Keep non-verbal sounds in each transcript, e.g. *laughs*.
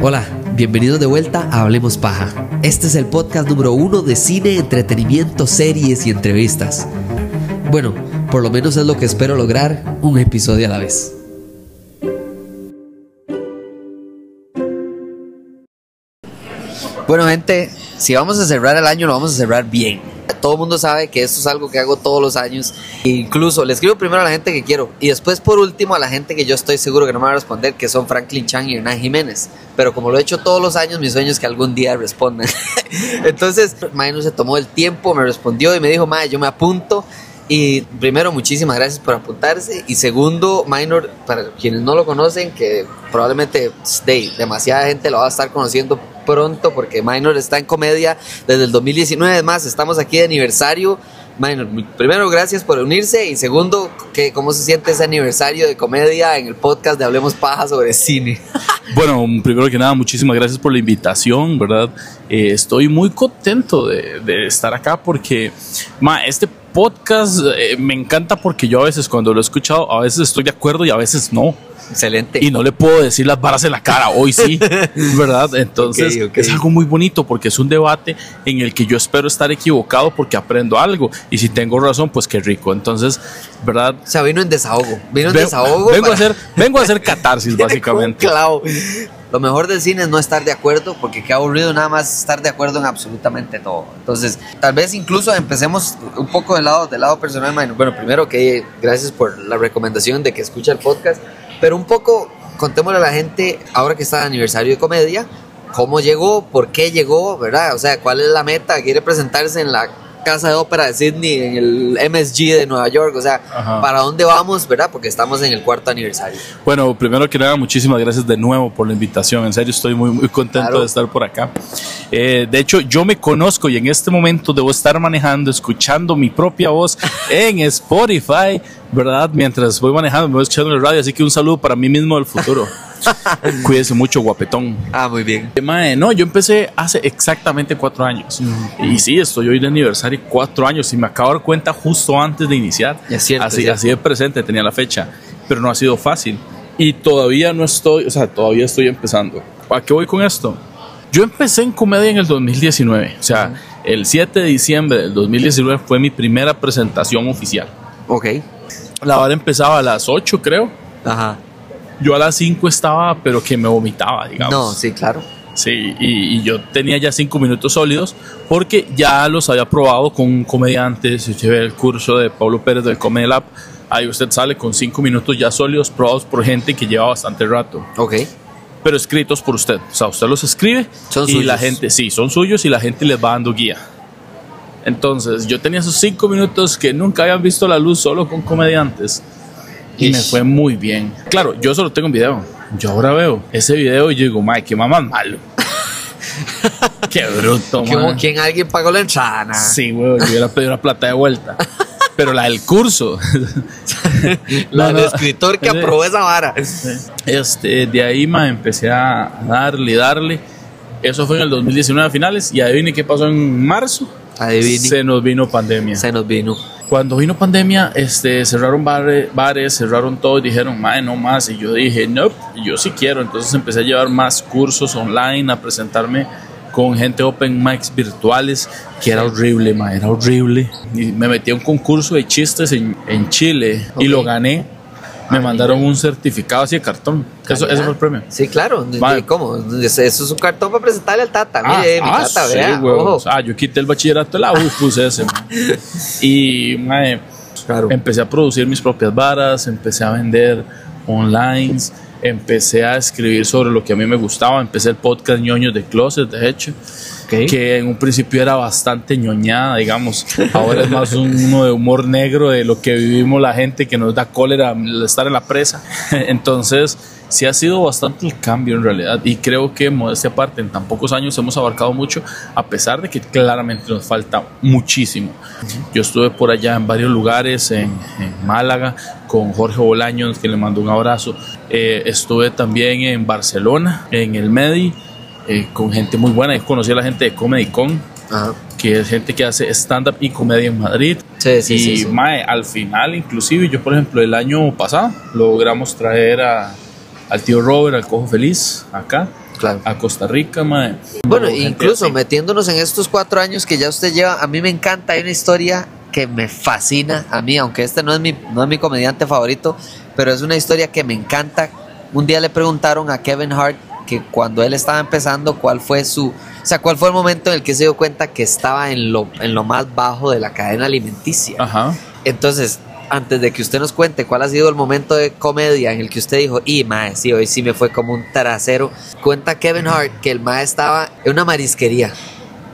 Hola, bienvenidos de vuelta a Hablemos Paja. Este es el podcast número uno de cine, entretenimiento, series y entrevistas. Bueno, por lo menos es lo que espero lograr, un episodio a la vez. Bueno, gente, si vamos a cerrar el año, lo vamos a cerrar bien. Todo el mundo sabe que esto es algo que hago todos los años. Incluso le escribo primero a la gente que quiero y después, por último, a la gente que yo estoy seguro que no me va a responder, que son Franklin Chang y Hernán Jiménez. Pero como lo he hecho todos los años, mi sueño es que algún día respondan. *laughs* Entonces, Maynor se tomó el tiempo, me respondió y me dijo, Mae, yo me apunto. Y primero, muchísimas gracias por apuntarse. Y segundo, Minor, para quienes no lo conocen, que probablemente de, demasiada gente lo va a estar conociendo pronto, porque Minor está en comedia desde el 2019. Además, estamos aquí de aniversario. Minor, primero, gracias por unirse. Y segundo, que, ¿cómo se siente ese aniversario de comedia en el podcast de Hablemos Paja sobre cine? *laughs* Bueno, primero que nada, muchísimas gracias por la invitación, ¿verdad? Eh, estoy muy contento de, estar acá porque, ma, este podcast eh, me encanta porque yo a veces cuando lo he escuchado, a veces estoy de acuerdo y a veces no. Excelente. Y no le puedo decir las varas en la cara, hoy sí, *laughs* ¿verdad? Entonces okay, okay. es algo muy bonito porque es un debate en el que yo espero estar equivocado porque aprendo algo y si tengo razón, pues qué rico. Entonces, ¿verdad? O sea, vino en desahogo, vino en desahogo. Vengo, para... a hacer, vengo a hacer *laughs* catarsis, básicamente. claro. Lo mejor del cine es no estar de acuerdo, porque qué aburrido nada más estar de acuerdo en absolutamente todo. Entonces, tal vez incluso empecemos un poco del lado, del lado personal. Bueno, primero que gracias por la recomendación de que escuche el podcast, pero un poco contémosle a la gente, ahora que está el aniversario de comedia, cómo llegó, por qué llegó, ¿verdad? O sea, cuál es la meta, quiere presentarse en la Casa de Ópera de Sydney, en el MSG de Nueva York, o sea, Ajá. ¿para dónde vamos, verdad? Porque estamos en el cuarto aniversario. Bueno, primero que nada, muchísimas gracias de nuevo por la invitación, en serio estoy muy, muy contento claro. de estar por acá. Eh, de hecho, yo me conozco y en este momento debo estar manejando, escuchando mi propia voz *laughs* en Spotify, ¿verdad? Mientras voy manejando, me voy escuchando en el radio, así que un saludo para mí mismo del futuro. *laughs* *laughs* Cuídese mucho, guapetón. Ah, muy bien. Mae, no, yo empecé hace exactamente cuatro años. Mm. Y sí, estoy hoy de aniversario cuatro años y me acabo de dar cuenta justo antes de iniciar. Es cierto, así, es cierto. así de presente tenía la fecha, pero no ha sido fácil. Y todavía no estoy, o sea, todavía estoy empezando. ¿A qué voy con esto? Yo empecé en comedia en el 2019. O sea, el 7 de diciembre del 2019 fue mi primera presentación oficial. Ok. La hora empezaba a las 8, creo. Ajá. Yo a las 5 estaba, pero que me vomitaba, digamos. No, sí, claro. Sí, y, y, yo tenía ya 5 minutos sólidos porque ya los había probado con comediantes. Yo llevé el curso de Pablo Pérez del Comedy Lab. Ahí usted sale con 5 minutos ya sólidos probados por gente que lleva bastante rato. Ok. Pero escritos por usted. O sea, usted los escribe son y suyos. la gente, sí, son suyos y la gente les va dando guía. Entonces, yo tenía esos 5 minutos que nunca habían visto la luz solo con comediantes. Y Ish. me fue muy bien. Claro, yo solo tengo un video. Yo ahora veo ese video y yo digo, Mike, qué mamá malo. *laughs* qué bruto, Como quien alguien pagó la entrada. Sí, güey, yo hubiera pedido la plata de vuelta. Pero la del curso. *laughs* la del escritor que aprobó esa vara. Este, de ahí, ma, empecé a darle, darle. Eso fue en el 2019 a finales. Y adivine qué pasó en marzo. Adivine. Se nos vino pandemia. Se nos vino. Cuando vino pandemia, este, cerraron bares, bares cerraron todo y dijeron, madre, no más. Y yo dije, no, nope, yo sí quiero. Entonces empecé a llevar más cursos online, a presentarme con gente open mics virtuales, que era horrible, ma, era horrible. Y me metí a un concurso de chistes en, en Chile okay. y lo gané. Me mandaron un certificado así de cartón. Eso, ese fue el premio. Sí, claro. Vale. ¿Cómo? Eso es un cartón para presentarle al Tata. Ah, Mire, mi ah, Tata, sí, vea. Ojo. Ah, yo quité el bachillerato de la U y puse ese. *laughs* y claro. empecé a producir mis propias varas, empecé a vender online, empecé a escribir sobre lo que a mí me gustaba. Empecé el podcast ñoños de Closet, de hecho. Okay. que en un principio era bastante ñoñada, digamos. Ahora es más un, uno de humor negro de lo que vivimos la gente que nos da cólera estar en la presa. *laughs* Entonces, sí ha sido bastante el cambio en realidad. Y creo que, modestia aparte, en tan pocos años hemos abarcado mucho, a pesar de que claramente nos falta muchísimo. Yo estuve por allá en varios lugares, en, en Málaga, con Jorge Bolaños, que le mando un abrazo. Eh, estuve también en Barcelona, en el Medi eh, con gente muy buena. Yo conocí a la gente de Comedy Con, Ajá. que es gente que hace stand-up y comedia en Madrid. Sí, sí, y sí, sí. Mae, al final, inclusive, yo, por ejemplo, el año pasado logramos traer a, al tío Robert, al Cojo Feliz, acá, Claro. a Costa Rica, mae. Bueno, incluso así. metiéndonos en estos cuatro años que ya usted lleva, a mí me encanta, hay una historia que me fascina a mí, aunque este no es mi, no es mi comediante favorito, pero es una historia que me encanta. Un día le preguntaron a Kevin Hart que cuando él estaba empezando, cuál fue su, o sea, cuál fue el momento en el que se dio cuenta que estaba en lo, en lo más bajo de la cadena alimenticia. Ajá. Entonces, antes de que usted nos cuente cuál ha sido el momento de comedia en el que usted dijo, y mae, sí, hoy sí me fue como un trasero, cuenta Kevin Hart que el mae estaba en una marisquería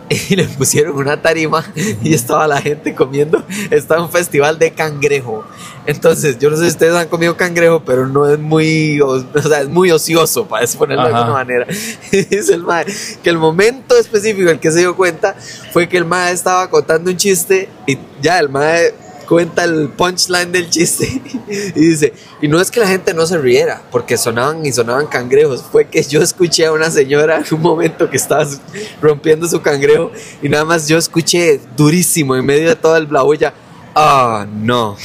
*laughs* y le pusieron una tarima y estaba la gente comiendo, estaba un festival de cangrejo. Entonces, yo no sé si ustedes han comido cangrejo, pero no es muy, o, o sea, es muy ocioso, para ponerlo de alguna manera. *laughs* Dice el mae que el momento específico en el que se dio cuenta fue que el mae estaba contando un chiste y ya el mae cuenta el punchline del chiste y dice, y no es que la gente no se riera, porque sonaban y sonaban cangrejos, fue que yo escuché a una señora en un momento que estaba rompiendo su cangrejo y nada más yo escuché durísimo en medio de toda el la bulla, ah, no.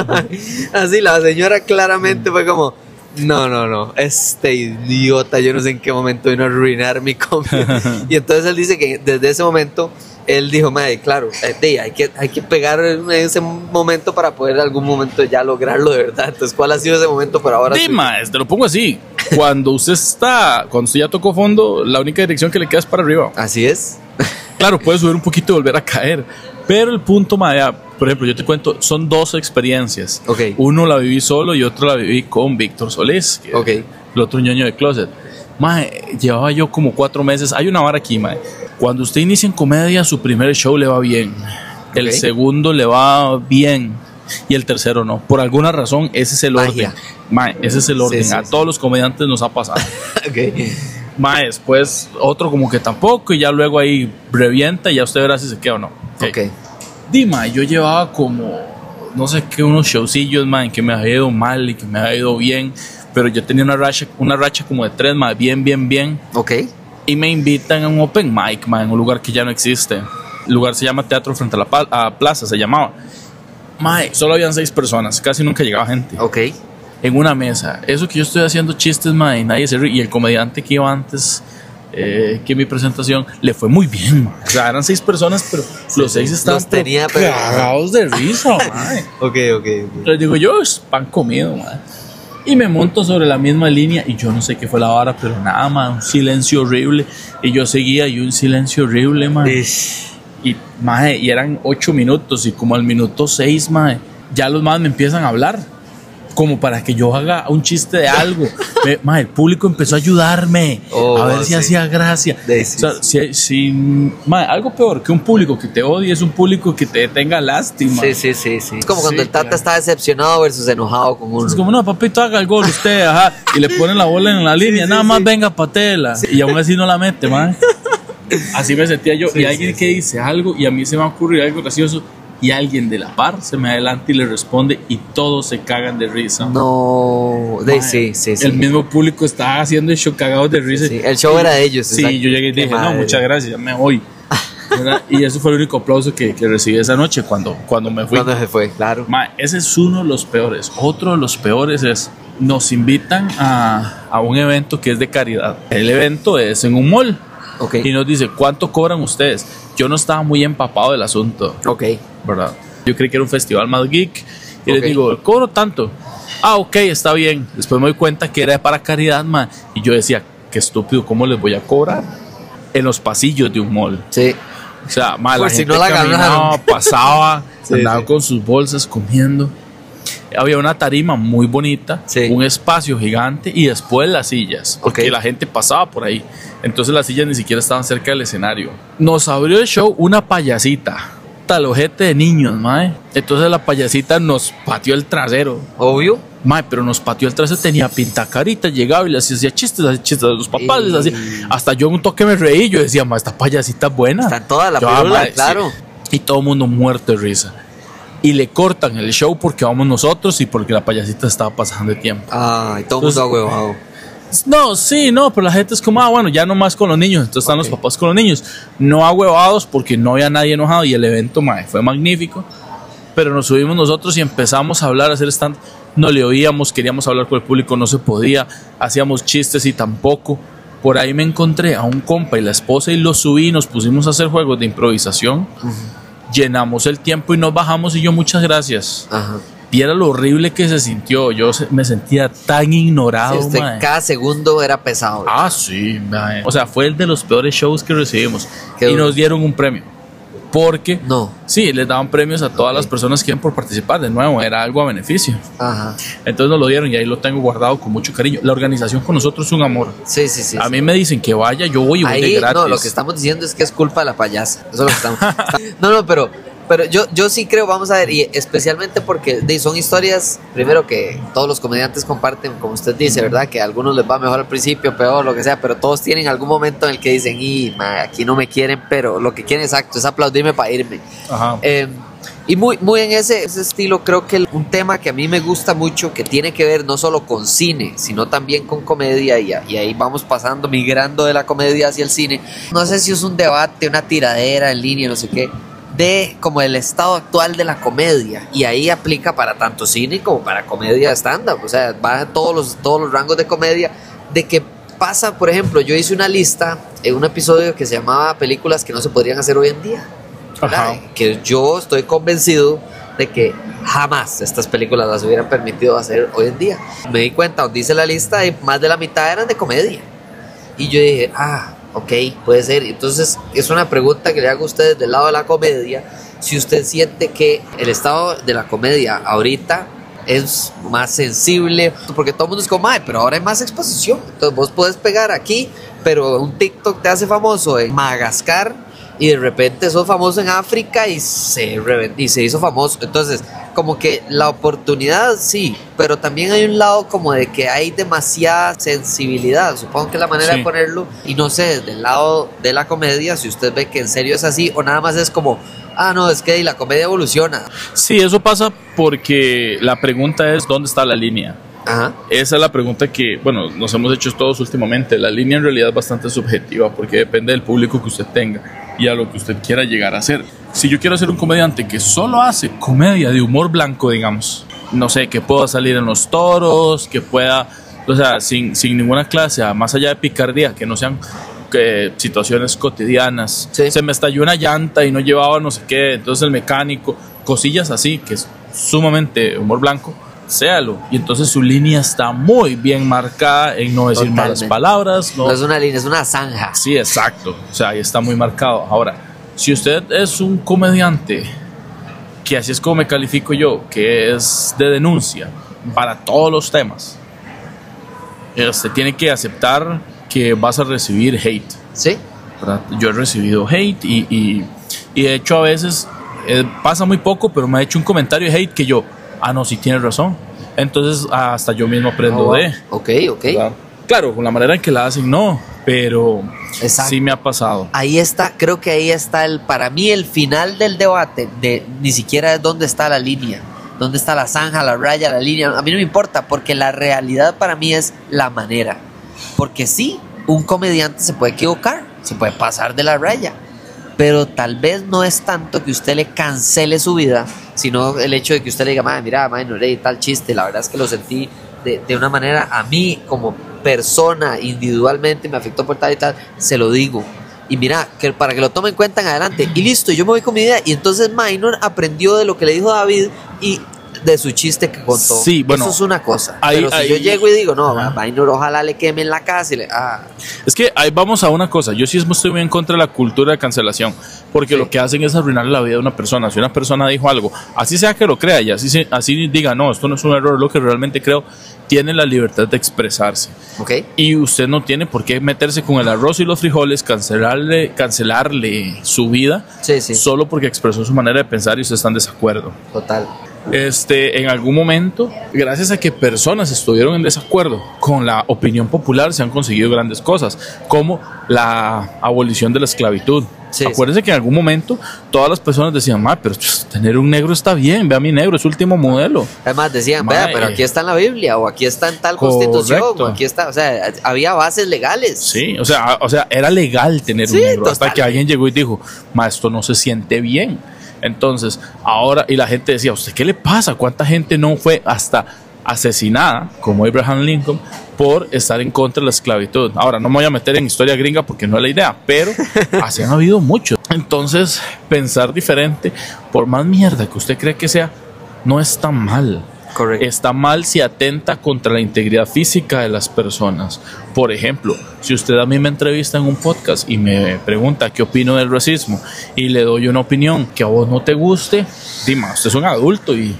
*laughs* Así la señora claramente fue como, no, no, no, este idiota, yo no sé en qué momento vino a arruinar mi comida. *laughs* y entonces él dice que desde ese momento él dijo, madre, claro, eh, de, hay, que, hay que pegar en ese momento para poder en algún momento ya lograrlo de verdad. Entonces, ¿cuál ha sido ese momento por ahora? Dima, te lo pongo así. Cuando usted está, cuando usted ya tocó fondo, la única dirección que le queda es para arriba. Así es. Claro, puede subir un poquito y volver a caer. Pero el punto, Maya, por ejemplo, yo te cuento, son dos experiencias. Ok. Uno la viví solo y otro la viví con Víctor Solís, que Ok. el otro ñoño de Closet. Mae, llevaba yo como cuatro meses. Hay una vara aquí, mae. Cuando usted inicia en comedia, su primer show le va bien. El segundo le va bien. Y el tercero no. Por alguna razón, ese es el Magia. orden. Mae, ese es el orden. sí, A sí. todos los comediantes nos ha pasado. *laughs* ok. Mae, después otro como que tampoco. Y ya luego ahí revienta y ya usted verá si se queda o no. Ok. Dima, yo llevaba como, no sé qué, unos showcillos, man, que me había ido mal y que me había ido bien, pero yo tenía una racha, una racha como de tres, man, bien, bien, bien, Ok. y me invitan a un open mic, man, en un lugar que ya no existe. El lugar se llama Teatro Frente a la a Plaza, se llamaba. Mae, solo habían seis personas, casi nunca llegaba gente. Ok. En una mesa. Eso que yo estoy haciendo chistes, mae, y nadie se ríe. Y el comediante que iba antes eh, que mi presentación le fue muy bien, mae. O sea, eran seis personas, pero los seis sí. estaban Los tenía, pero cagados de risa. *laughs* Ok, ok. ok. Les digo yo, es pan comido, mae. Y me monto sobre la misma línea y yo no sé qué fue la vara, pero nada, mae, un silencio horrible. Y yo seguía y un silencio horrible. Ish. Y, y eran ocho minutos y como al minuto seis, mae, ya los más me empiezan a hablar. Como para que yo haga un chiste de algo. *laughs* Me- mae, el público empezó a ayudarme. Oh, a ver si sí. hacía gracia. O sea, si, si- mae, algo peor que un público que te odie es un público que te tenga lástima. Sí, sí, sí, sí. Es como cuando Sí, el Tata claro. está decepcionado versus enojado con uno. Es como, no, papito, haga el gol usted, ajá. Y le ponen la bola en la línea, sí, nada más venga patela. Y aún así no la mete, man. *laughs* Así me sentía yo. Sí, y alguien sí, que dice algo y a mí se me ocurre algo gracioso y alguien de la par se me adelanta y le responde y todos se cagan de risa. No, de, Mae, sí, sí, sí. El mismo público estaba haciendo el show cagados de risa. Sí, el show era de ellos. Sí, exacto. yo llegué y dije, no, madre. muchas gracias, me voy. *laughs* ¿Verdad? y eso fue el único aplauso que, que recibí esa noche cuando, cuando me fui. ¿Cuándo se fue? Claro. Ma, ese es uno de los peores. Otro de los peores es, nos invitan a, a un evento que es de caridad. El evento es en un mall Ok. y nos dice, ¿cuánto cobran ustedes? Yo no estaba muy empapado del asunto, Ok. ¿verdad? Yo creí que era un festival más geek y Ok. les digo, cobro tanto. Ah, ok, está bien. Después me doy cuenta que era para caridad, ma, y yo decía, qué estúpido, ¿cómo les voy a cobrar? En los pasillos de un mall. Sí. O sea, ma, Por la si gente no la caminaba, pasaba, *laughs* Sí, andaba sí. con sus bolsas comiendo. Había una tarima muy bonita, Sí. un espacio gigante y después las sillas, porque la gente pasaba por ahí. Entonces las sillas ni siquiera estaban cerca del escenario. Nos abrió el show una payasita, talojete de niños, mae. Entonces la payasita nos pateó el trasero. Obvio. Mae, pero nos pateó el trasero, tenía pintacarita, llegaba y les hacía chistes, hacía chistes a los papás, les hacía- hasta yo en un toque me reí, yo decía, ma, esta payasita es buena. Está toda la Yo, ah, mae, sí. claro. Y todo el mundo muerto de risa. Y le cortan el show porque vamos nosotros y porque la payasita estaba pasando de tiempo. Ay, todo Entonces- ahuevado. No, sí, no, pero la gente es como, ah, bueno, ya no más con los niños, entonces están Ok. los papás con los niños. No ahuevados porque no había nadie enojado y el evento mae, fue magnífico. pero nos subimos nosotros y empezamos a hablar, a hacer stand. No le oíamos, queríamos hablar con el público, no se podía, hacíamos chistes y tampoco. Por ahí me encontré a un compa y la esposa y lo subí, nos pusimos a hacer juegos de improvisación, llenamos el tiempo y nos bajamos y yo muchas gracias. Ajá. Viera lo horrible que se sintió, yo se- me sentía tan ignorado. Sí, usted mae. cada segundo era pesado. Ah, sí, o sea, fue el de los peores shows que recibimos Qué y duro. nos dieron un premio. Porque No. Sí, les daban premios a todas las personas que iban por participar. De nuevo, era algo a beneficio. Ajá. Entonces nos lo dieron y ahí lo tengo guardado con mucho cariño. La organización con nosotros es un amor. Sí, sí, sí. a sí. mí me dicen que vaya, yo voy y voy de gratis. no, lo que estamos diciendo es que es culpa de la payasa. Eso es lo que estamos. *laughs* no, no, pero, pero yo, yo sí creo, vamos a ver, y especialmente porque son historias, primero que todos los comediantes comparten, como usted dice, ¿verdad? Que a algunos les va mejor al principio, peor, lo que sea, pero todos tienen algún momento en el que dicen, y ma, aquí no me quieren, pero lo que quieren exacto es aplaudirme para irme. Ajá. Eh, y muy, muy en ese, ese estilo, creo que un tema que a mí me gusta mucho, que tiene que ver no solo con cine, sino también con comedia, y, a- y ahí vamos pasando, migrando de la comedia hacia el cine. No sé si es un debate, una tiradera en línea, no sé qué, de como el estado actual de la comedia. Y ahí aplica para tanto cine como para comedia stand-up. O sea, va a todos los, todos los rangos de comedia, de que pasa, por ejemplo, yo hice una lista en un episodio que se llamaba Películas que no se podrían hacer hoy en día. que yo estoy convencido de que jamás estas películas las hubieran permitido hacer hoy en día. Me di cuenta, donde hice la lista, y más de la mitad eran de comedia. Y yo dije, ah, ok, puede ser. Entonces, es una pregunta que le hago a ustedes del lado de la comedia. Si usted siente que el estado de la comedia ahorita es más sensible, porque todo el mundo es como, pero ahora hay más exposición. Entonces, vos puedes pegar aquí, pero un TikTok te hace famoso en Madagascar y de repente sos famoso en África y se, y se hizo famoso. Entonces, como que la oportunidad sí, pero también hay un lado como de que hay demasiada sensibilidad, supongo que es la manera Sí. de ponerlo, y no sé, desde el lado de la comedia, si usted ve que en serio es así, o nada más es como, ah, no, es que la comedia evoluciona. Sí, eso pasa porque la pregunta es ¿dónde está la línea? Ajá. Esa es la pregunta que, bueno, nos hemos hecho todos últimamente. La línea en realidad es bastante subjetiva porque depende del público que usted tenga y a lo que usted quiera llegar a hacer. Si yo quiero ser un comediante que solo hace comedia de humor blanco, digamos, no sé, que pueda salir en los toros, que pueda, o sea, sin, sin ninguna clase, más allá de picardía, que no sean que situaciones cotidianas. Sí. Se me estalló una llanta y no llevaba no sé qué, entonces el mecánico, cosillas así, que es sumamente humor blanco, séalo. Y entonces su línea está muy bien marcada en no decir malas Totalmente. palabras. No, No es una línea, es una zanja. Sí, exacto. O sea, ahí está muy marcado. Ahora, si usted es un comediante, que así es como me califico yo, que es de denuncia para todos los temas, usted tiene que aceptar que vas a recibir hate. ¿Sí? ¿verdad? Yo he recibido hate y, y, y de hecho a veces eh, pasa muy poco, pero me ha hecho un comentario de hate que yo, ah, no, sí tienes razón. Entonces hasta yo mismo aprendo Oh, de... Ok, ok. ¿verdad? Claro, con la manera en que la hacen, no, pero Exacto. sí me ha pasado. Ahí está, creo que ahí está el, para mí el final del debate, de ni siquiera es dónde está la línea, dónde está la zanja, la raya, la línea, a mí no me importa, porque la realidad para mí es la manera. Porque sí, un comediante se puede equivocar, se puede pasar de la raya, pero tal vez no es tanto que usted le cancele su vida, sino el hecho de que usted le diga, "Mae, mira, mae, no leí tal chiste, la verdad es que lo sentí de, de una manera, a mí como persona, individualmente, me afectó por tal y tal, se lo digo. Y mira, que para que lo tomen en cuenta en adelante. Y listo, yo me voy con mi idea. Y entonces Minor aprendió de lo que le dijo David y de su chiste que contó. Sí, bueno, Eso es una cosa. ahí- Pero si ahí- yo llego y digo, no, Minor ojalá le quemen la casa y le... Ah, Es que ahí vamos a una cosa. Yo sí estoy muy en contra de la cultura de cancelación. Porque Sí. lo que hacen es arruinarle la vida de una persona. Si una persona dijo algo, así sea que lo crea y así, así diga, no, esto no es un error, lo que realmente creo, tiene la libertad de expresarse. Y usted no tiene por qué meterse con el arroz y los frijoles, cancelarle, cancelarle su vida, Sí, sí. solo porque expresó su manera de pensar y usted está en desacuerdo. Total. Este, en algún momento, gracias a que personas estuvieron en desacuerdo con la opinión popular, se han conseguido grandes cosas, como la abolición de la esclavitud. Sí, Acuérdense que en algún momento todas las personas decían, "Ma, pero tener un negro está bien, ve a mi negro, es último modelo. Además decían, vea, pero aquí está en la Biblia, o aquí está en tal Correcto. constitución, o aquí está, o sea, había bases legales. Sí, o sea, o sea, era legal tener Sí, un negro hasta que alguien llegó y dijo, ma, esto no se siente bien. Entonces, ahora, y la gente decía, ¿usted qué le pasa? ¿Cuánta gente no fue hasta asesinada, como Abraham Lincoln, por estar en contra de la esclavitud. Ahora, no me voy a meter en historia gringa porque no es la idea, pero *laughs* así han habido muchos. Entonces, pensar diferente, por más mierda que usted cree que sea, no está mal. Correcto. Está mal si atenta contra la integridad física de las personas. Por ejemplo, si usted a mí me entrevista en un podcast y me pregunta qué opino del racismo y le doy una opinión que a vos no te guste, dime, usted es un adulto y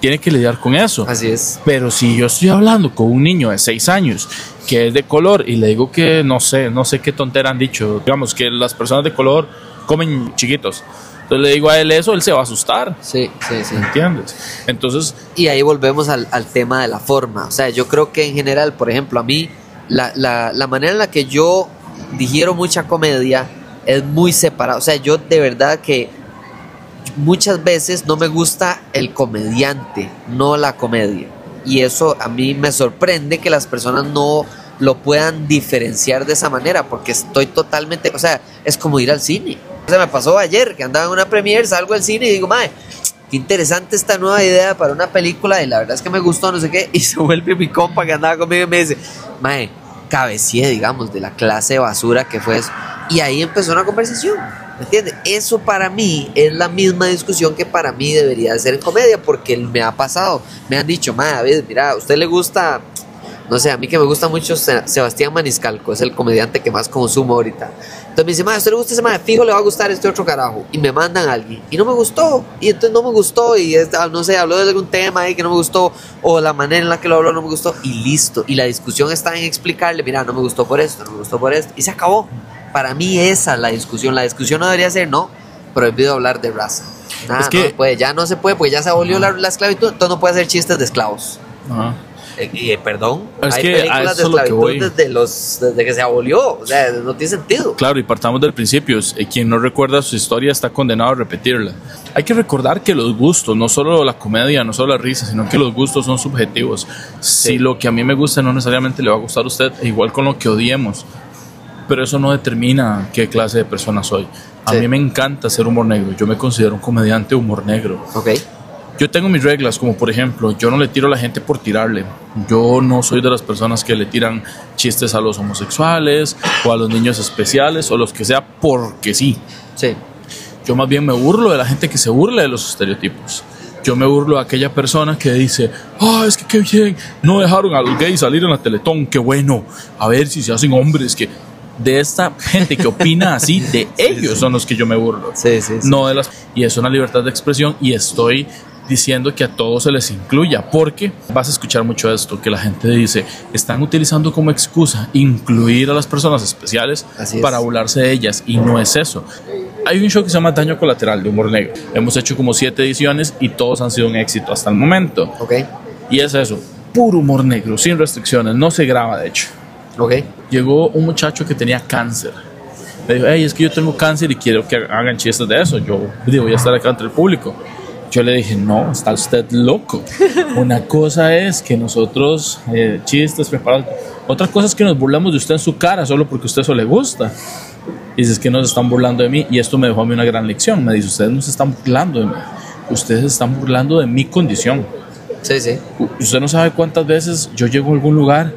tiene que lidiar con eso. Así es. Pero si yo estoy hablando con un niño de 6 años que es de color y le digo que no sé, no sé qué tontera han dicho, digamos que las personas de color comen chiquitos. Entonces le digo a él eso, él se va a asustar. Sí, sí, sí. ¿Entiendes? Entonces, Y ahí volvemos al, al tema de la forma. O sea, yo creo que en general, por ejemplo, a mí, la, la, la manera en la que yo digiero mucha comedia es muy separada. O sea, yo de verdad que muchas veces no me gusta el comediante, no la comedia. Y eso a mí me sorprende que las personas no lo puedan diferenciar de esa manera, porque estoy totalmente, o sea, es como ir al cine. O sea, me pasó ayer que andaba en una premiere, salgo del cine y digo, madre, qué interesante esta nueva idea para una película y la verdad es que me gustó, no sé qué, *laughs* y se vuelve mi compa que andaba conmigo y me dice, madre, cabecié, digamos, de la clase basura que fue eso. Y ahí empezó una conversación, ¿me entiendes? Eso para mí es la misma discusión que para mí debería de ser en comedia, porque me ha pasado, me han dicho, madre, David, mira, ¿a usted le gusta no sé, a mí que me gusta mucho Se- Sebastián Maniscalco, es el comediante que más consumo ahorita. Entonces me dice, madre, ¿a usted le gusta ese madre? Fijo, le va a gustar este otro carajo. Y me mandan a alguien. Y no me gustó. Y entonces no me gustó. Y es- ah, no sé, habló de algún tema ahí que no me gustó. O la manera en la que lo habló no me gustó. Y listo. Y la discusión está en explicarle, mira, no me gustó por esto, no me gustó por esto. Y se acabó. Para mí esa es la discusión. La discusión no debería ser, no, prohibido hablar de raza. Nada, Es que- no se puede. Ya no se puede porque ya se abolió la, la esclavitud. Entonces no puede hacer chistes de esclavos. ajá. Eh, perdón, Es hay que películas eso lo que esclavitud voy. desde, los, desde que se abolió. O sea, no tiene sentido. Claro, y partamos del principio. eh, Quien no recuerda su historia está condenado a repetirla. Hay que recordar que los gustos, no solo la comedia, no solo la risa, sino que los gustos son subjetivos. Si lo que a mí me gusta no necesariamente le va a gustar a usted, e igual con lo que odiemos. Pero eso no determina qué clase de persona soy. A Sí. mí me encanta hacer humor negro. Yo me considero un comediante humor negro. Ok. Yo tengo mis reglas, como por ejemplo, yo no le tiro a la gente por tirarle. Yo no soy de las personas que le tiran chistes a los homosexuales o a los niños especiales o los que sea porque sí. Sí. Yo más bien me burlo de la gente que se burla de los estereotipos. Yo me burlo de aquella persona que dice, ah, es que qué bien, no dejaron a los gays salir en la Teletón, qué bueno, a ver si se hacen hombres, que de esta gente que opina así, de *laughs* ellos son los que yo me burlo Sí, sí, sí. no de las y es una libertad de expresión y estoy diciendo que a todos se les incluya porque vas a escuchar mucho esto que la gente dice están utilizando como excusa incluir a las personas especiales Así es. para burlarse de ellas y no es eso hay un show que se llama Daño Colateral de humor negro hemos hecho como siete ediciones y todos han sido un éxito hasta el momento Ok. y es eso puro humor negro sin restricciones no se graba de hecho Ok. llegó un muchacho que tenía cáncer. Me dijo, hey, es que yo tengo cáncer y quiero que hagan chistes de eso. Yo digo, voy a estar acá entre el público. Yo le dije, no, está usted loco. Una cosa es que nosotros, eh, chistes preparados. Otra cosa es que nos burlamos de usted en su cara solo porque a usted eso le gusta. Y dices que nos están burlando de mí. Y esto me dejó a mí una gran lección. Me dice, ustedes no se están burlando de mí. Ustedes están burlando de mi condición. Sí, sí. U- Usted no sabe cuántas veces yo llego a algún lugar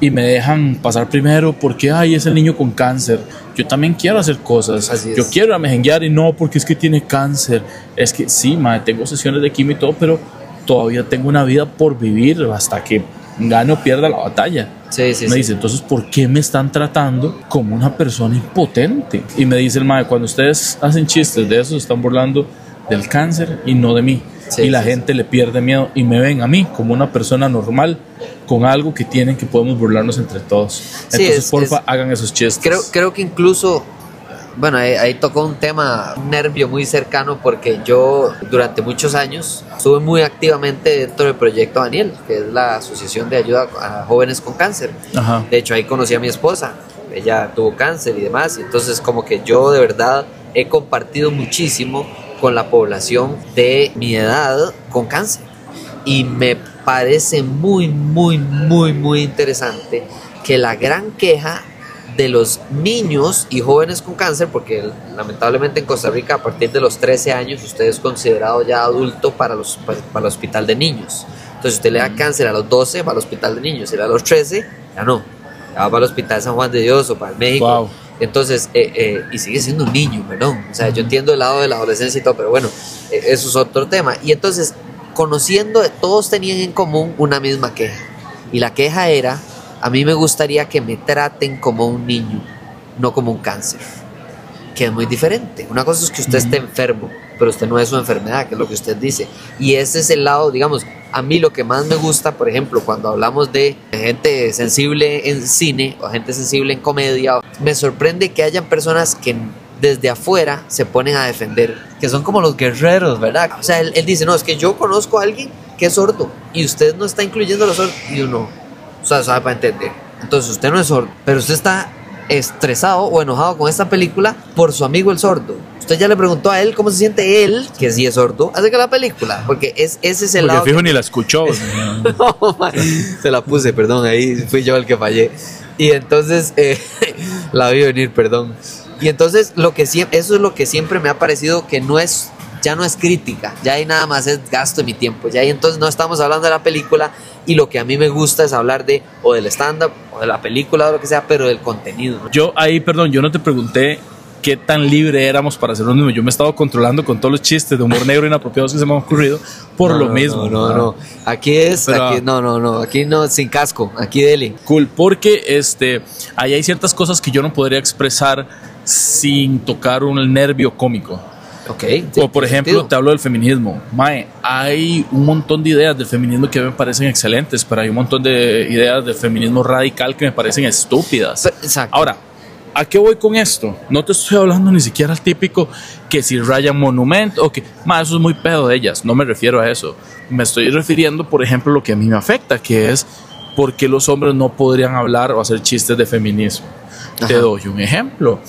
y me dejan pasar primero porque, ay, es el niño con cáncer. Yo también quiero hacer cosas. Yo quiero amejenguear y no porque es que tiene cáncer. Es que sí, madre, tengo sesiones de quimio y todo, pero todavía tengo una vida por vivir hasta que gane o pierda la batalla. Sí, sí, me sí. dice, entonces, ¿por qué me están tratando como una persona impotente? Y me dice el madre, cuando ustedes hacen chistes de eso, se están burlando del cáncer y no de mí. Sí, y la sí, gente le pierde miedo y me ven a mí como una persona normal con algo que tienen que podemos burlarnos entre todos. Entonces, es- porfa, es- hagan esos chistes. Creo, creo que incluso, bueno, ahí, ahí tocó un tema, un nervio muy cercano, porque yo durante muchos años estuve muy activamente dentro del proyecto Daniel, que es la Asociación de Ayuda a Jóvenes con Cáncer. Ajá. De hecho, ahí conocí a mi esposa. Ella tuvo cáncer y demás. y entonces, como que yo de verdad he compartido muchísimo con la población de mi edad con cáncer. Y me parece muy, muy, muy, muy interesante que la gran queja de los niños y jóvenes con cáncer, porque lamentablemente en Costa Rica a partir de los 13 años usted es considerado ya adulto para, los, para, el hospital de niños. Entonces usted le da cáncer a los 12, va al hospital de niños, y a los 13, ya no, ya va al hospital San Juan de Dios o para México. Entonces, eh, eh, y sigue siendo un niño, perdón. O sea, yo entiendo el lado de la adolescencia y todo, pero bueno, eh, eso es otro tema. Y entonces, conociendo, todos tenían en común una misma queja. Y la queja era, a mí me gustaría que me traten como un niño, no como un cáncer. Que es muy diferente. Una cosa es que usted esté enfermo, pero usted no es su enfermedad, que es lo que usted dice. Y ese es el lado, digamos, a mí lo que más me gusta, por ejemplo, cuando hablamos de gente sensible en cine o gente sensible en comedia, me sorprende que hayan personas que desde afuera se ponen a defender, que son como los guerreros, ¿verdad? O sea, él, dice, no, es que yo conozco a alguien que es sordo y usted no está incluyendo a los sordos. Y uno, o sea, sabe para entender. Entonces usted no es sordo, pero usted está estresado o enojado con esta película por su amigo el sordo. Usted ya le preguntó a él cómo se siente él, que sí es sordo, acerca de la película, porque es, ese es el porque lado. fijo ni la escuchó. *laughs* no, se la puse, perdón, ahí fui yo el que fallé. Y entonces eh, *laughs* la vi venir, perdón. Y entonces lo que eso es lo que siempre me ha parecido que no es ya no es crítica, ya hay nada más es gasto de mi tiempo, ya ahí entonces no estamos hablando de la película y lo que a mí me gusta es hablar de o del stand-up o de la película o lo que sea, pero del contenido. Yo ahí, perdón, yo no te pregunté qué tan libre éramos para hacer lo mismo. Yo me he estado controlando con todos los chistes de humor negro inapropiados que se me han ocurrido por lo mismo. No, no, no. Aquí es, aquí, no, no, no. Aquí no, sin casco. Aquí dele. Cool, porque este, ahí hay ciertas cosas que yo no podría expresar sin tocar un nervio cómico. Okay, o por ejemplo, te hablo del feminismo. Mae, hay un montón de ideas del feminismo que me parecen excelentes, pero hay un montón de ideas del feminismo radical que me parecen estúpidas. exacto. Ahora, ¿a qué voy con esto? No te estoy hablando ni siquiera al típico que si rayan monumento o que, mae, eso es muy pedo de ellas. No me refiero a eso. Me estoy refiriendo, por ejemplo, a lo que a mí me afecta, que es por qué los hombres no podrían hablar o hacer chistes de feminismo. Te doy un ejemplo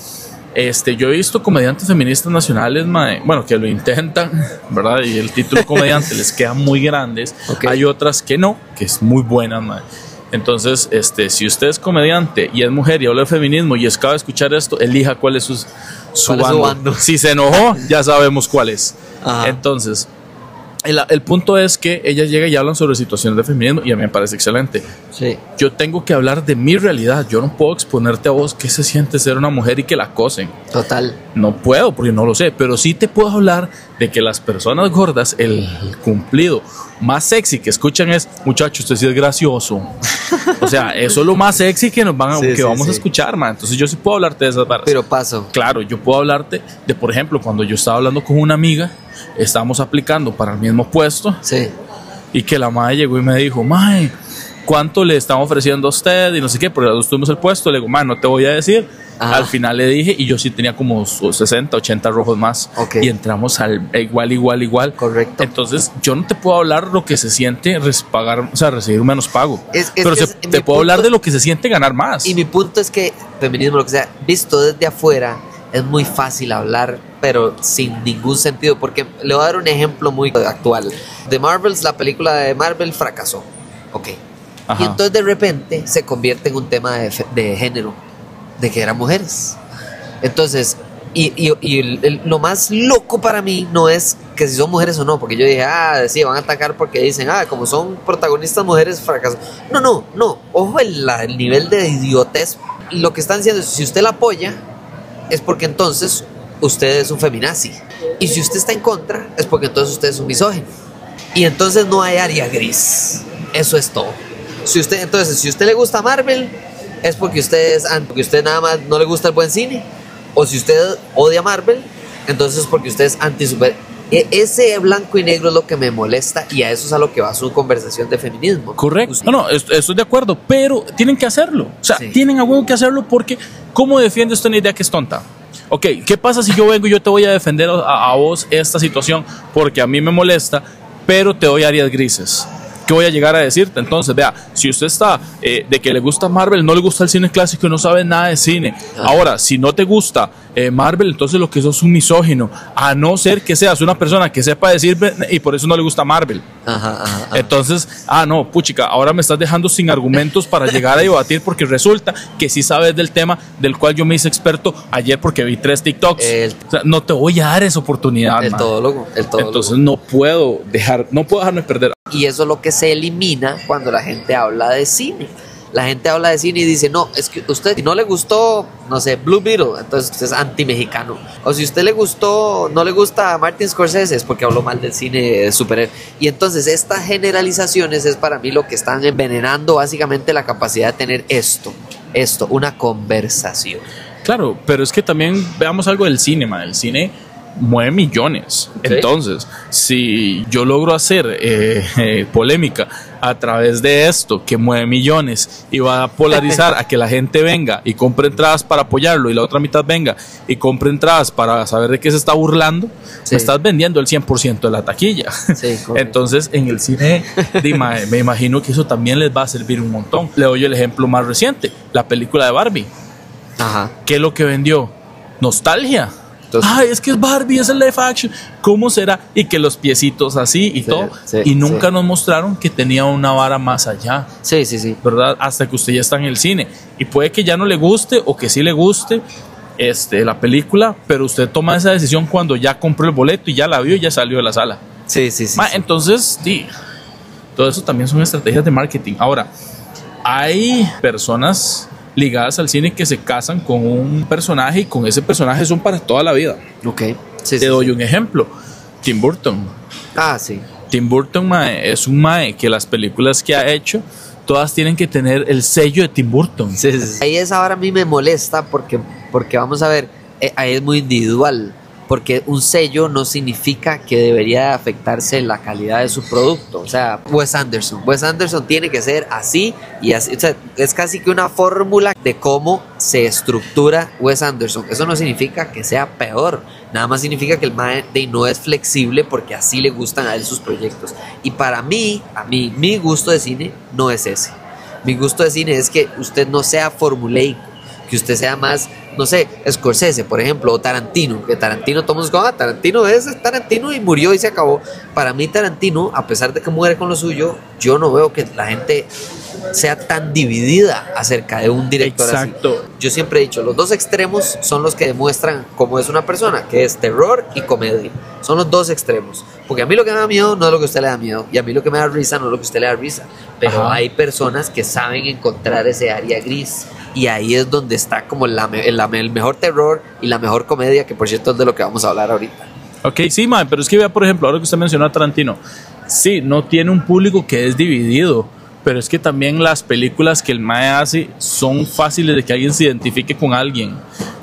este, yo he visto comediantes feministas nacionales, bueno, que lo intentan, *laughs* ¿verdad? Y el título comediante les queda muy grandes. Hay otras que no, que es muy buena, mae. Entonces, este, si usted es comediante y es mujer y habla de feminismo y acaba de escuchar esto, elija cuál es su, su, bando. Si se enojó, ya sabemos cuál es. Entonces, el, punto es que ellas llegan y hablan sobre situaciones de feminismo y a mí me parece excelente. Sí. Yo tengo que hablar de mi realidad. Yo no puedo exponerte a vos qué se siente ser una mujer y que la acosen. Total. No puedo porque no lo sé, pero sí te puedo hablar de que las personas gordas, el cumplido más sexy que escuchan es, muchachos, usted sí es gracioso. o sea, eso es lo más sexy que nos van a, que vamos a escuchar, man. Entonces yo sí puedo hablarte de esas barras. Pero paso. Claro, yo puedo hablarte de, por ejemplo, cuando yo estaba hablando con una amiga estábamos aplicando para el mismo puesto. Sí. Y que la madre llegó y me dijo, mae, ¿cuánto le estamos ofreciendo a usted? Y no sé qué, porque nosotros tuvimos el puesto. Le digo, mae, no te voy a decir. Al final le dije, y yo sí tenía como 60, 80 rojos más. Y entramos al igual, igual, igual. Correcto. Entonces, yo no te puedo hablar lo que se siente pagar, o sea, recibir menos pago. pero te puedo hablar de lo que se siente ganar más. Y mi punto es que feminismo, lo que sea, visto desde afuera, es muy fácil hablar pero sin ningún sentido, porque le voy a dar un ejemplo muy actual. The Marvels, la película de Marvel fracasó, ok. Y entonces de repente se convierte en un tema de, género, de que eran mujeres. Entonces, y, y, lo más loco para mí no es que si son mujeres o no, porque yo dije, ah, sí, van a atacar porque dicen, ah, como son protagonistas mujeres, fracasó. No, no, no, ojo el, el nivel de idiotez. Lo que están diciendo es, si usted la apoya, es porque entonces usted es un feminazi. Y si usted está en contra, es porque entonces usted es un misógino. Y entonces no hay área gris. Eso es todo. Si usted, entonces, si usted le gusta Marvel, es porque usted es porque usted nada más no le gusta el buen cine. O si usted odia Marvel, entonces es porque usted es anti super. E, ese blanco y negro es lo que me molesta y a eso es a lo que va su conversación de feminismo. Correcto. No, no, estoy de acuerdo, pero tienen que hacerlo. O sea, tienen a huevo que hacerlo porque ¿cómo defiende usted una idea que es tonta? Ok, ¿qué pasa si yo vengo y yo te voy a defender a, vos esta situación porque a mí me molesta, pero te doy áreas grises? ¿Qué voy a llegar a decirte? Entonces, vea, si usted está eh, de que le gusta Marvel, no le gusta el cine clásico y no sabe nada de cine. Ahora, si no te gusta eh, Marvel, entonces lo que sos es un misógino, a no ser que seas una persona que sepa decir y por eso no le gusta Marvel. Ajá, ajá, ajá. Entonces, ah, no, puchica, ahora me estás dejando sin argumentos para llegar a debatir porque resulta que sí sabes del tema del cual yo me hice experto ayer porque vi tres TikToks. El- O sea, no te voy a dar esa oportunidad. el todólogo, el todólogo. Entonces no puedo dejar, no puedo dejarme perder. Y eso es lo que se elimina cuando la gente habla de cine. La gente habla de cine y dice, no, es que usted no le gustó, no sé, Blue Beetle, entonces usted es anti-mexicano. O si usted le gustó, no le gusta Martin Scorsese, es porque habló mal del cine superhéroe. Y entonces estas generalizaciones es para mí lo que están envenenando básicamente la capacidad de tener esto, esto, una conversación. Claro, pero es que también veamos algo del cine. El cine mueve millones. Entonces, si yo logro hacer eh, eh, polémica a través de esto que mueve millones y va a polarizar a que la gente venga y compre entradas para apoyarlo y la otra mitad venga y compre entradas para saber de qué se está burlando, Sí. me estás vendiendo el 100% de la taquilla. Sí. *laughs* Entonces, en el cine, me imagino que eso también les va a servir un montón. Le doy el ejemplo más reciente, la película de Barbie. Ajá. ¿Qué es lo que vendió? Nostalgia. Entonces- Ay, es que es Barbie, es el live action. ¿Cómo será? Y que los piecitos así y Sí, todo. sí, y nunca sí. nos mostraron que tenía una vara más allá, Sí, sí, sí. ¿verdad? Hasta que usted ya está en el cine. Y puede que ya no le guste o que sí le guste este, la película, pero usted toma esa decisión cuando ya compró el boleto y ya la vio y ya salió de la sala. Sí, sí, sí. Ma, sí. Entonces, di, todo eso también son estrategias de marketing. Ahora, hay personas ligadas al cine que se casan con un personaje y con ese personaje son para toda la vida. Ok. Sí, Te sí, doy sí. un ejemplo. Tim Burton. Ah, sí. Tim Burton mae, es un mae que las películas que ha hecho todas tienen que tener el sello de Tim Burton. Sí, sí, sí. Ahí esa ahora a mí me molesta porque, porque vamos a ver, eh, ahí es muy individual. Porque un sello no significa que debería afectarse la calidad de su producto. O sea, Wes Anderson. Wes Anderson tiene que ser así y así. O sea, es casi que una fórmula de cómo se estructura Wes Anderson. Eso no significa que sea peor. Nada más significa que el de no es flexible porque así le gustan a él sus proyectos. Y para mí, a mí, mi gusto de cine no es ese. Mi gusto de cine es que usted no sea formulaico, que usted sea más, no sé, Scorsese, por ejemplo, o Tarantino, que Tarantino como, ah, Tarantino es Tarantino y murió y se acabó. Para mí Tarantino, a pesar de que muere con lo suyo, yo no veo que la gente sea tan dividida acerca de un director así. Exacto. Yo siempre he dicho, los dos extremos son los que demuestran cómo es una persona, que es terror y comedia. Son los dos extremos. Porque a mí lo que me da miedo no es lo que a usted le da miedo. Y a mí lo que me da risa no es lo que a usted le da risa. Pero Ajá. hay personas que saben encontrar ese área gris. Y ahí es donde está como la el mejor terror y la mejor comedia, que por cierto es de lo que vamos a hablar ahorita. Ok, sí, mae, pero es que vea, por ejemplo, ahora que usted mencionó a Tarantino, sí, no tiene un público que es dividido, pero es que también las películas que el mae hace son fáciles de que alguien se identifique con alguien.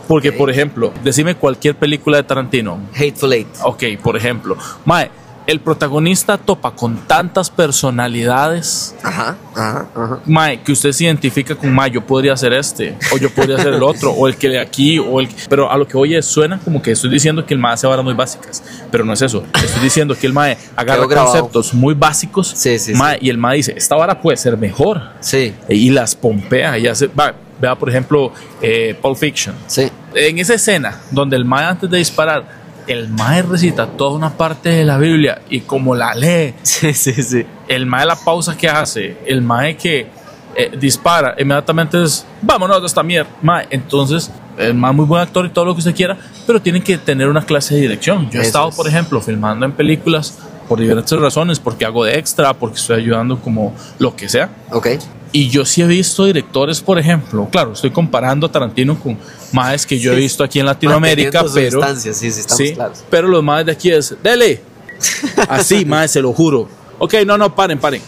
Porque, por ejemplo, decime cualquier película de Tarantino. Hateful Eight. Ok, por ejemplo, mae, el protagonista topa con tantas personalidades. Ajá, ajá, ajá. Mae, que usted se identifica con Mae, yo podría ser este, o yo podría ser el otro, o el que de aquí, o el Pero a lo que oye suena como que estoy diciendo que el Mae hace varas muy básicas, pero no es eso. Estoy diciendo que el Mae agarra conceptos muy básicos, Sí, sí, mae, y el Mae dice, esta vara puede ser mejor, Sí, y las pompea, y hace... Va, vea, por ejemplo, eh, Pulp Fiction. sí. En esa escena donde el Mae antes de disparar, el Mae recita toda una parte de la Biblia, y como la lee, *laughs* Sí, sí, sí. el mae la pausa que hace, el mae que eh, dispara, inmediatamente es, vámonos de esta mierda. Mae, entonces, el mae muy buen actor y todo lo que usted quiera, pero tiene que tener una clase de dirección. Yo he Eso estado, es. por ejemplo, filmando en películas por diferentes razones, porque hago de extra, porque estoy ayudando como lo que sea. Ok. Y yo sí he visto directores, por ejemplo, claro, estoy comparando a Tarantino con maes que yo he visto aquí en Latinoamérica, pero... sí, sí, Sí, claros. pero los maes de aquí es, dele. *laughs* Así, maes, se lo juro. Ok, no, no, paren, paren.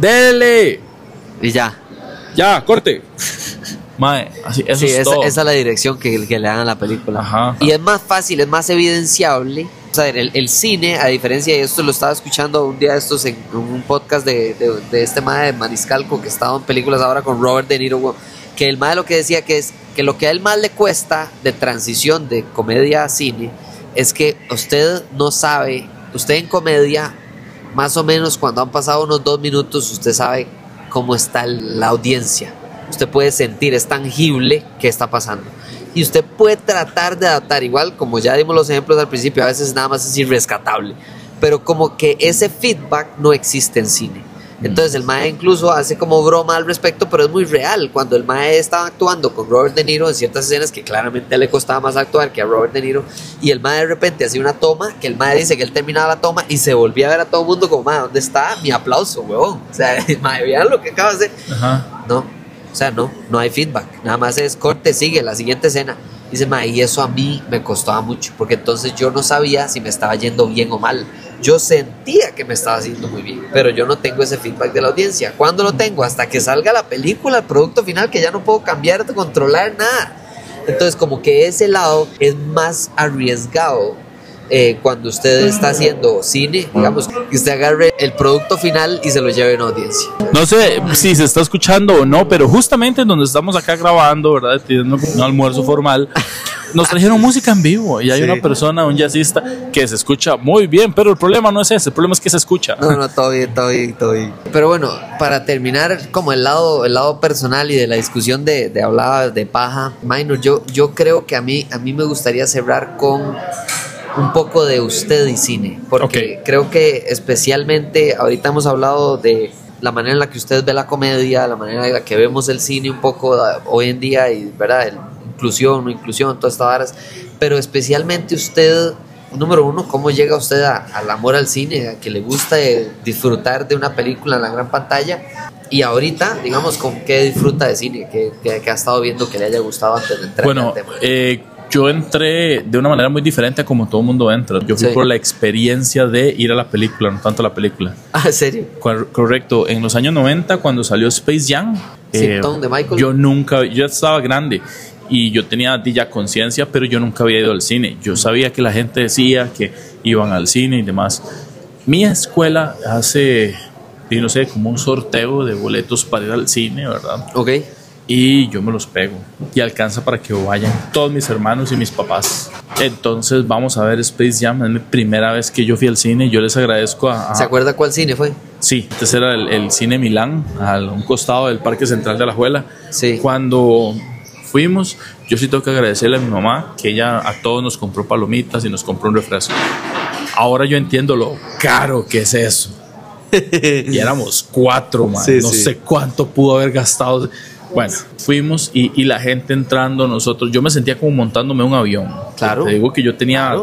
Dele. Y ya. Ya, corte. Mae, así, eso Sí, es esa, todo. esa es la dirección que, que le dan a la película. Ajá. Y es más fácil, es más evidenciable. El, el cine, a diferencia de esto, lo estaba escuchando un día estos en un podcast de, de, este mae de Maniscalco que estaba en películas ahora con Robert De Niro, que el mae lo que decía que es que lo que a él más le cuesta de transición de comedia a cine es que usted no sabe, usted en comedia, más o menos cuando han pasado unos dos minutos, usted sabe cómo está la audiencia. usted puede sentir, es tangible que está pasando. Y usted puede tratar de adaptar, igual como ya dimos los ejemplos al principio, a veces nada más es irrescatable, pero como que ese feedback no existe en cine. Entonces el Mae incluso hace como broma al respecto, pero es muy real. Cuando el Mae estaba actuando con Robert De Niro en ciertas escenas que claramente le costaba más actuar que a Robert De Niro, y el Mae de repente hacía una toma, que el Mae dice que él terminaba la toma y se volvía a ver a todo el mundo como, Mae, ¿dónde está mi aplauso, huevón? O sea, *laughs* Mae, vean lo que acaba de hacer. No, o sea, no, no hay feedback. Nada más es corte, sigue la siguiente escena. Dice, Mae, y eso a mí me costaba mucho, porque entonces yo no sabía si me estaba yendo bien o mal yo sentía que me estaba haciendo muy bien, pero yo no tengo ese feedback de la audiencia. ¿Cuándo lo tengo? Hasta que salga la película, el producto final, que ya no puedo cambiar, controlar nada. Entonces, como que ese lado es más arriesgado eh, cuando usted está haciendo cine, digamos, que usted agarre el producto final y se lo lleve a una audiencia. No sé si se está escuchando o no, pero justamente en donde estamos acá grabando, ¿verdad? Teniendo un almuerzo formal nos trajeron música en vivo y hay una persona, un jazzista, que se escucha muy bien, pero el problema no es ese, el problema es que se escucha. No, no, todo bien, todo bien, todo bien. Pero bueno, para terminar como el lado, el lado personal y de la discusión de, de hablaba de paja, minor, yo, yo creo que a mí, a mí me gustaría cerrar con un poco de usted y cine, porque creo que especialmente ahorita hemos hablado de la manera en la que usted ve la comedia, la manera en la que vemos el cine un poco hoy en día y, ¿verdad? El, inclusión, no inclusión, todas estas varas, pero especialmente usted, número uno, ¿cómo llega usted al amor al cine, a que le gusta disfrutar de una película en la gran pantalla? Y ahorita, digamos, ¿con qué disfruta de cine? ¿Qué, ha estado viendo que le haya gustado antes de entrar bueno, en el tema? Eh, yo entré de una manera muy diferente a como todo el mundo entra. Yo fui por la experiencia de ir a la película, no tanto a la película. Ah, ¿en serio? correcto. En los años 90, cuando salió Space Jam, eh, de Michael. yo nunca, yo estaba grande y yo tenía ya conciencia, pero yo nunca había ido al cine. Yo sabía que la gente decía que iban al cine y demás. Mi escuela hace, no sé, como un sorteo de boletos para ir al cine, ¿verdad? Ok. Y yo me los pego y alcanza para que vayan todos mis hermanos y mis papás. Entonces vamos a ver Space Jam. Es mi primera vez que yo fui al cine. Yo les agradezco a. ¿Se acuerda cuál cine fue? Sí, este era el, cine Milán, al un costado del Parque Central de la Juela. Sí. Cuando fuimos, yo sí tengo que agradecerle a mi mamá que ella a todos nos compró palomitas y nos compró un refresco. Ahora yo entiendo lo caro que es eso. *laughs* y éramos cuatro, man. no sé cuánto pudo haber gastado. Bueno, fuimos y, la gente entrando, nosotros, yo me sentía como montándome un avión. Claro. Te digo que yo tenía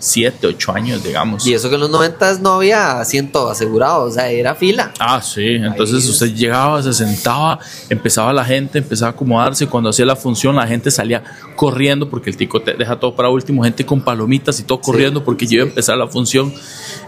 siete, ocho años, digamos. Y eso que en los 90 no había asiento asegurado, o sea, era fila. Ah, sí, entonces usted llegaba, se sentaba, empezaba la gente, empezaba a acomodarse, cuando hacía la función la gente salía corriendo, porque el tico te deja todo para último, gente con palomitas y todo corriendo porque ya iba a empezar la función,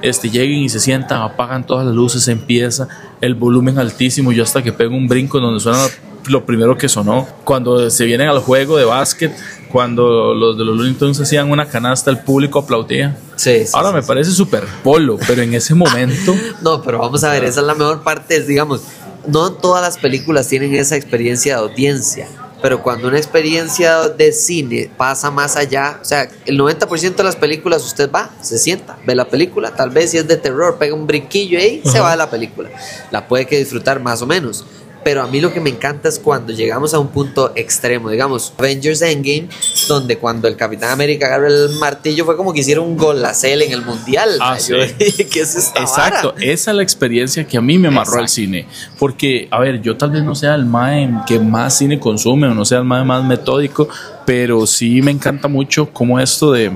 este, lleguen y se sientan, apagan todas las luces, empieza el volumen altísimo, yo hasta que pego un brinco donde suena lo primero que sonó. Cuando se vienen al juego de básquet, cuando los de los Looney Tunes hacían una canasta, el público aplaudía. Sí, Ahora me parece súper polo, pero en ese momento. *laughs* no, pero vamos a ver, esa es la mejor parte, digamos, no todas las películas tienen esa experiencia de audiencia. Pero cuando una experiencia de cine pasa más allá, o sea, el 90% de las películas usted va, se sienta, ve la película, tal vez si es de terror, pega un brinquillo y se va de la película. La puede que disfrutar más o menos pero a mí lo que me encanta es cuando llegamos a un punto extremo, digamos, Avengers Endgame, donde cuando el Capitán América agarra el martillo fue como que hicieron un golacel en el mundial. Ah, sí. ¿Qué es esta Exacto, esa es la experiencia que a mí me amarró al cine, porque, a ver, yo tal vez no sea el mae que más cine consume o no sea el mae más metódico, pero sí me encanta mucho como esto de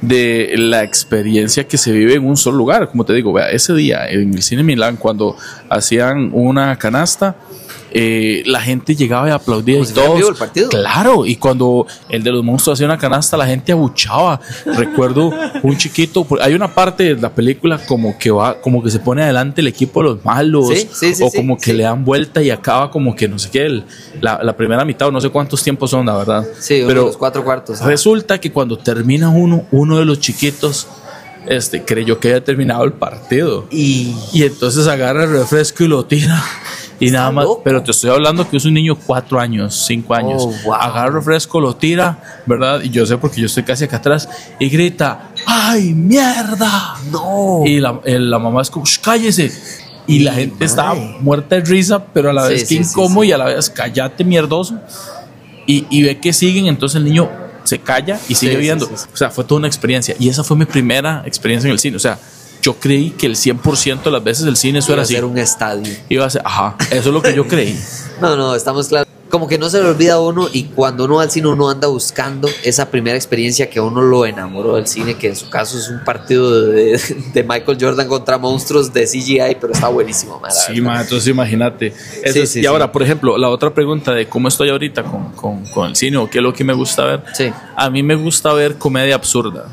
de la experiencia que se vive en un solo lugar. Como te digo, vea, ese día en el Cine Milán, cuando hacían una canasta, eh, la gente llegaba y aplaudía y todo. el partido. Claro, y cuando el de los monstruos hacía una canasta, la gente abuchaba. Recuerdo un chiquito, hay una parte de la película como que va, como que se pone adelante el equipo de los malos, o como que le dan vuelta y acaba como que no sé qué, la, primera mitad, o no sé cuántos tiempos son, la verdad. Sí, pero los cuatro cuartos. Resulta que cuando termina uno, uno de los chiquitos este, creyó que había terminado el partido. Y, y entonces agarra el refresco y lo tira. Y nada más, pero te estoy hablando que es un niño cuatro años, cinco años. Oh, Agarra refresco, lo tira, ¿verdad? Y yo sé porque yo estoy casi acá atrás y grita, ¡ay, mierda! No. Y la, la mamá es como, cállese. y la gente estaba muerta de risa, pero a la vez que incómodo y a la vez callate mierdoso. Y, y, ve que siguen, entonces el niño se calla y sigue viendo. O sea, fue toda una experiencia. Y esa fue mi primera experiencia en el cine. O sea, yo creí que el 100% de las veces el cine eso era así. Iba a ser un estadio. Iba a ser, ajá, eso es lo que yo creí. *laughs* no, no, estamos claros como que no se le olvida a uno y cuando uno va al cine uno anda buscando esa primera experiencia que uno lo enamoró del cine, que en su caso es un partido de, *laughs* Michael Jordan contra monstruos de CGI, pero está buenísimo. sí, ma, entonces imagínate. y ahora, por ejemplo, la otra pregunta de cómo estoy ahorita con, con, con, el cine o qué es lo que me gusta ver. A mí me gusta ver comedia absurda.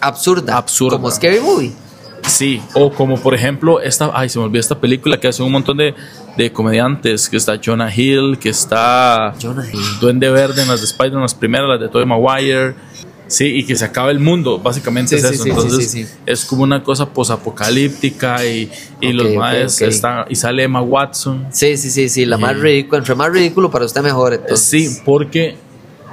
Absurda. Absurda. Como Scary Movie. Sí, o como por ejemplo esta, ay, se me olvidó esta película que hace un montón de, de comediantes, que está Jonah Hill, que está Jonah Hill. Duende Verde en las de Spider-Man, las primeras, las de Tobey Maguire. Sí, y que se acaba el mundo, básicamente es eso. Entonces, es como una cosa posapocalíptica y, y los más están. Y sale Emma Watson. Sí, sí, sí, sí, la más ridícula. Entre más ridículo para usted mejor. Entonces. Sí, porque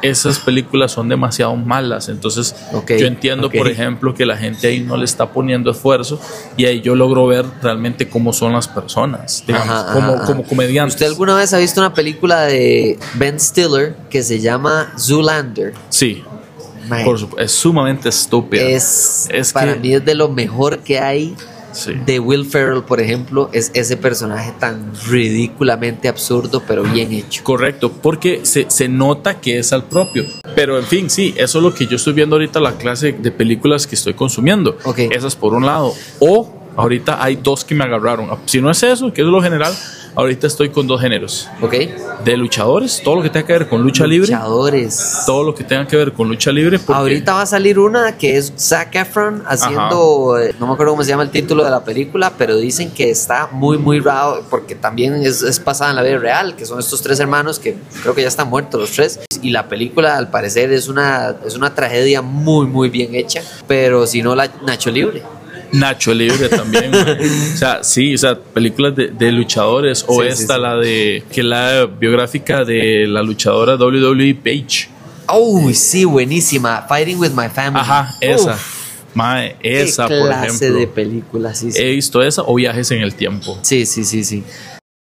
esas películas son demasiado malas. Entonces, yo entiendo, por ejemplo, que la gente ahí no le está poniendo esfuerzo y ahí yo logro ver realmente cómo son las personas, digamos, como, como comediantes. ¿Usted alguna vez ha visto una película de Ben Stiller que se llama Zoolander? Sí. Por es sumamente estúpida. Es, para mí es de lo mejor que hay de Will Ferrell, por ejemplo, es ese personaje tan ridículamente absurdo, pero bien hecho. Correcto, porque se, se nota que es al propio. Pero en fin, sí, eso es lo que yo estoy viendo ahorita, la clase de películas que estoy consumiendo. Okay. Esas por un lado. O ahorita hay dos que me agarraron. Si no es eso, que es lo general, Ahorita estoy con dos géneros. Ok. De luchadores, todo lo que tenga que ver con lucha libre. Luchadores. Todo lo que tenga que ver con lucha libre. Ahorita va a salir una que es Zac Efron haciendo, eh, no me acuerdo cómo se llama el título de la película, pero dicen que está muy, muy raro porque también es, es basada en la vida real, que son estos tres hermanos que creo que ya están muertos los tres. Y la película al parecer es una, es una tragedia muy, muy bien hecha, pero si no la Nacho Libre. Nacho Libre también. *laughs* o sea, sí, o sea, películas de, luchadores. O esta, la de. que la biográfica de la luchadora WWE Page. Oh, sí, buenísima. Fighting with My Family. Ajá, esa. Mae, esa, por ejemplo. de película, sí, He visto esa o Viajes en el Tiempo. Sí, sí, sí, sí.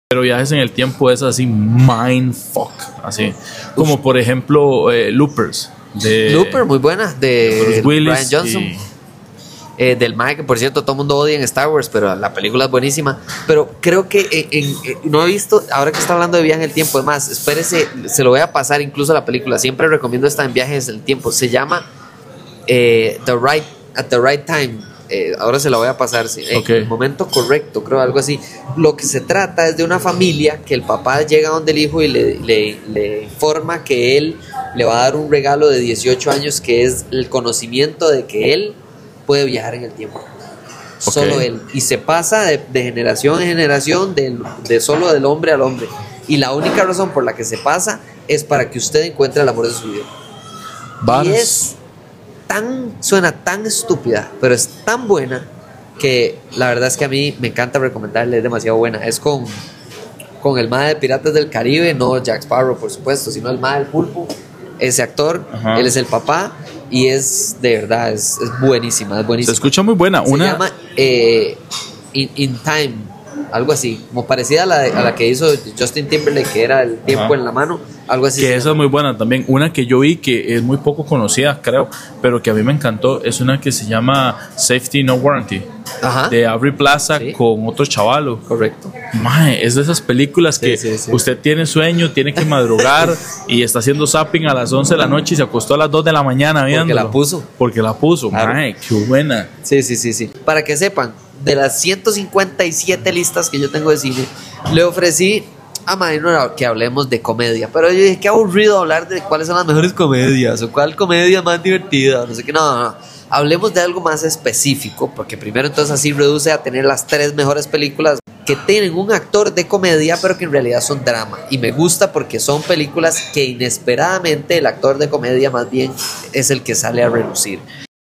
Pero Viajes en el Tiempo es así, mindfuck. Así. Como por ejemplo, eh, Loopers. De Looper, muy buena. De Brian Johnson. Eh, del Mike, que por cierto todo el mundo odia en Star Wars, pero la película es buenísima. Pero creo que no he visto, ahora que está hablando de viaje en el tiempo, es más, espérese, se lo voy a pasar incluso la película. Siempre recomiendo esta en viajes en el tiempo. Se llama eh, The Right, At the Right Time. Eh, ahora se la voy a pasar en el momento correcto, creo, algo así. Lo que se trata es de una familia que el papá llega donde el hijo y le, le, le informa que él le va a dar un regalo de 18 años que es el conocimiento de que él puede viajar en el tiempo. Solo él. Y se pasa de, generación en generación, de, solo del hombre al hombre. Y la única razón por la que se pasa es para que usted encuentre el amor de su vida. Y es tan, suena tan estúpida, pero es tan buena que la verdad es que a mí me encanta recomendarle, es demasiado buena. Es con, con el MAE de Piratas del Caribe, no Jack Sparrow, por supuesto, sino el MAE del Pulpo. Ese actor, él es el papá y es de verdad, es, buenísima, es buenísima. Se escucha muy buena. Se llama eh, in, Time, algo así, como parecida a la, a la que hizo Justin Timberlake, que era el tiempo en la mano, algo así. Que esa es muy buena también. Una que yo vi que es muy poco conocida, creo, pero que a mí me encantó, es una que se llama Safety No Warranty. de Aubrey Plaza con otro chavalo. Correcto. Mae, es de esas películas que usted tiene sueño, tiene que madrugar *laughs* y está haciendo zapping a las 11 de la noche y se acostó a las 2 de la mañana viendo. Porque la puso. Porque la puso. Mae, qué buena. Sí, sí, sí, sí. Para que sepan, de las 157 listas que yo tengo de cine, le ofrecí a Madino que hablemos de comedia. Pero yo dije, qué aburrido hablar de cuáles son las mejores comedias o cuál comedia más divertida. No sé qué, no, no. Hablemos de algo más específico, porque primero entonces así reduce a tener las tres mejores películas que tienen un actor de comedia, pero que en realidad son drama. Y me gusta porque son películas que inesperadamente el actor de comedia más bien es el que sale a relucir.